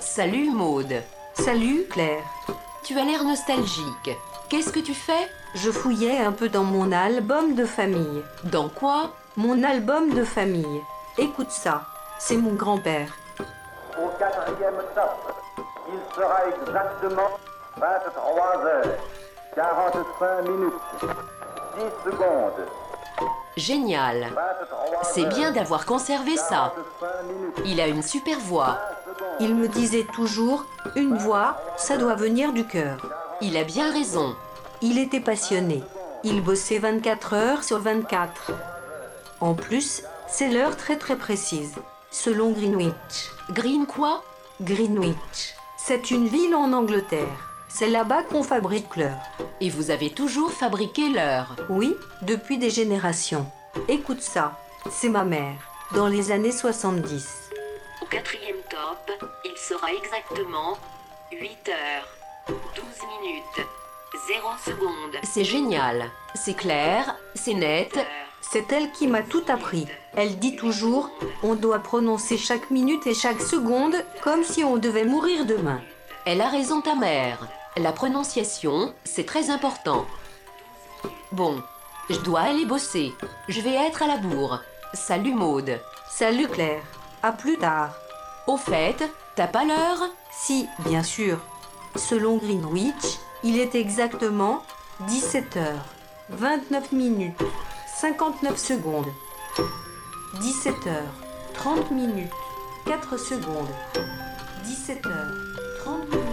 Salut Maude. Salut Claire. Tu as l'air nostalgique. Qu'est-ce que tu fais? Je fouillais un peu dans mon album de famille. Dans quoi? Mon album de famille. Écoute ça, c'est mon grand-père. Au quatrième top, il sera exactement 23 heures, 45 minutes, 10 secondes. Génial. 23 C'est bien d'avoir conservé ça. 45 minutes, Il a une super voix. 20 secondes. Il me disait toujours, une voix, ça doit venir du cœur. Il a bien raison. Il était passionné. Il bossait 24 heures sur 24. En plus, c'est l'heure très très précise, selon Greenwich. Green quoi? Greenwich. C'est une ville en Angleterre. C'est là-bas qu'on fabrique l'heure. Et vous avez toujours fabriqué l'heure? Oui, depuis des générations. Écoute ça, c'est ma mère, dans les années 70. Au quatrième top, il sera exactement 8 heures, 12 minutes, 0 secondes. C'est génial. C'est clair, c'est net. C'est elle qui m'a tout appris. Elle dit toujours, on doit prononcer chaque minute et chaque seconde comme si on devait mourir demain. Elle a raison ta mère. La prononciation, c'est très important. Bon, je dois aller bosser. Je vais être à la bourre. Salut Maude. Salut Claire, à plus tard. Au fait, t'as pas l'heure? Si, bien sûr. Selon Greenwich, il est exactement 17 heures, 29 minutes, 59 secondes. 17 heures, 30 minutes, 4 secondes. 17 heures, 30 minutes.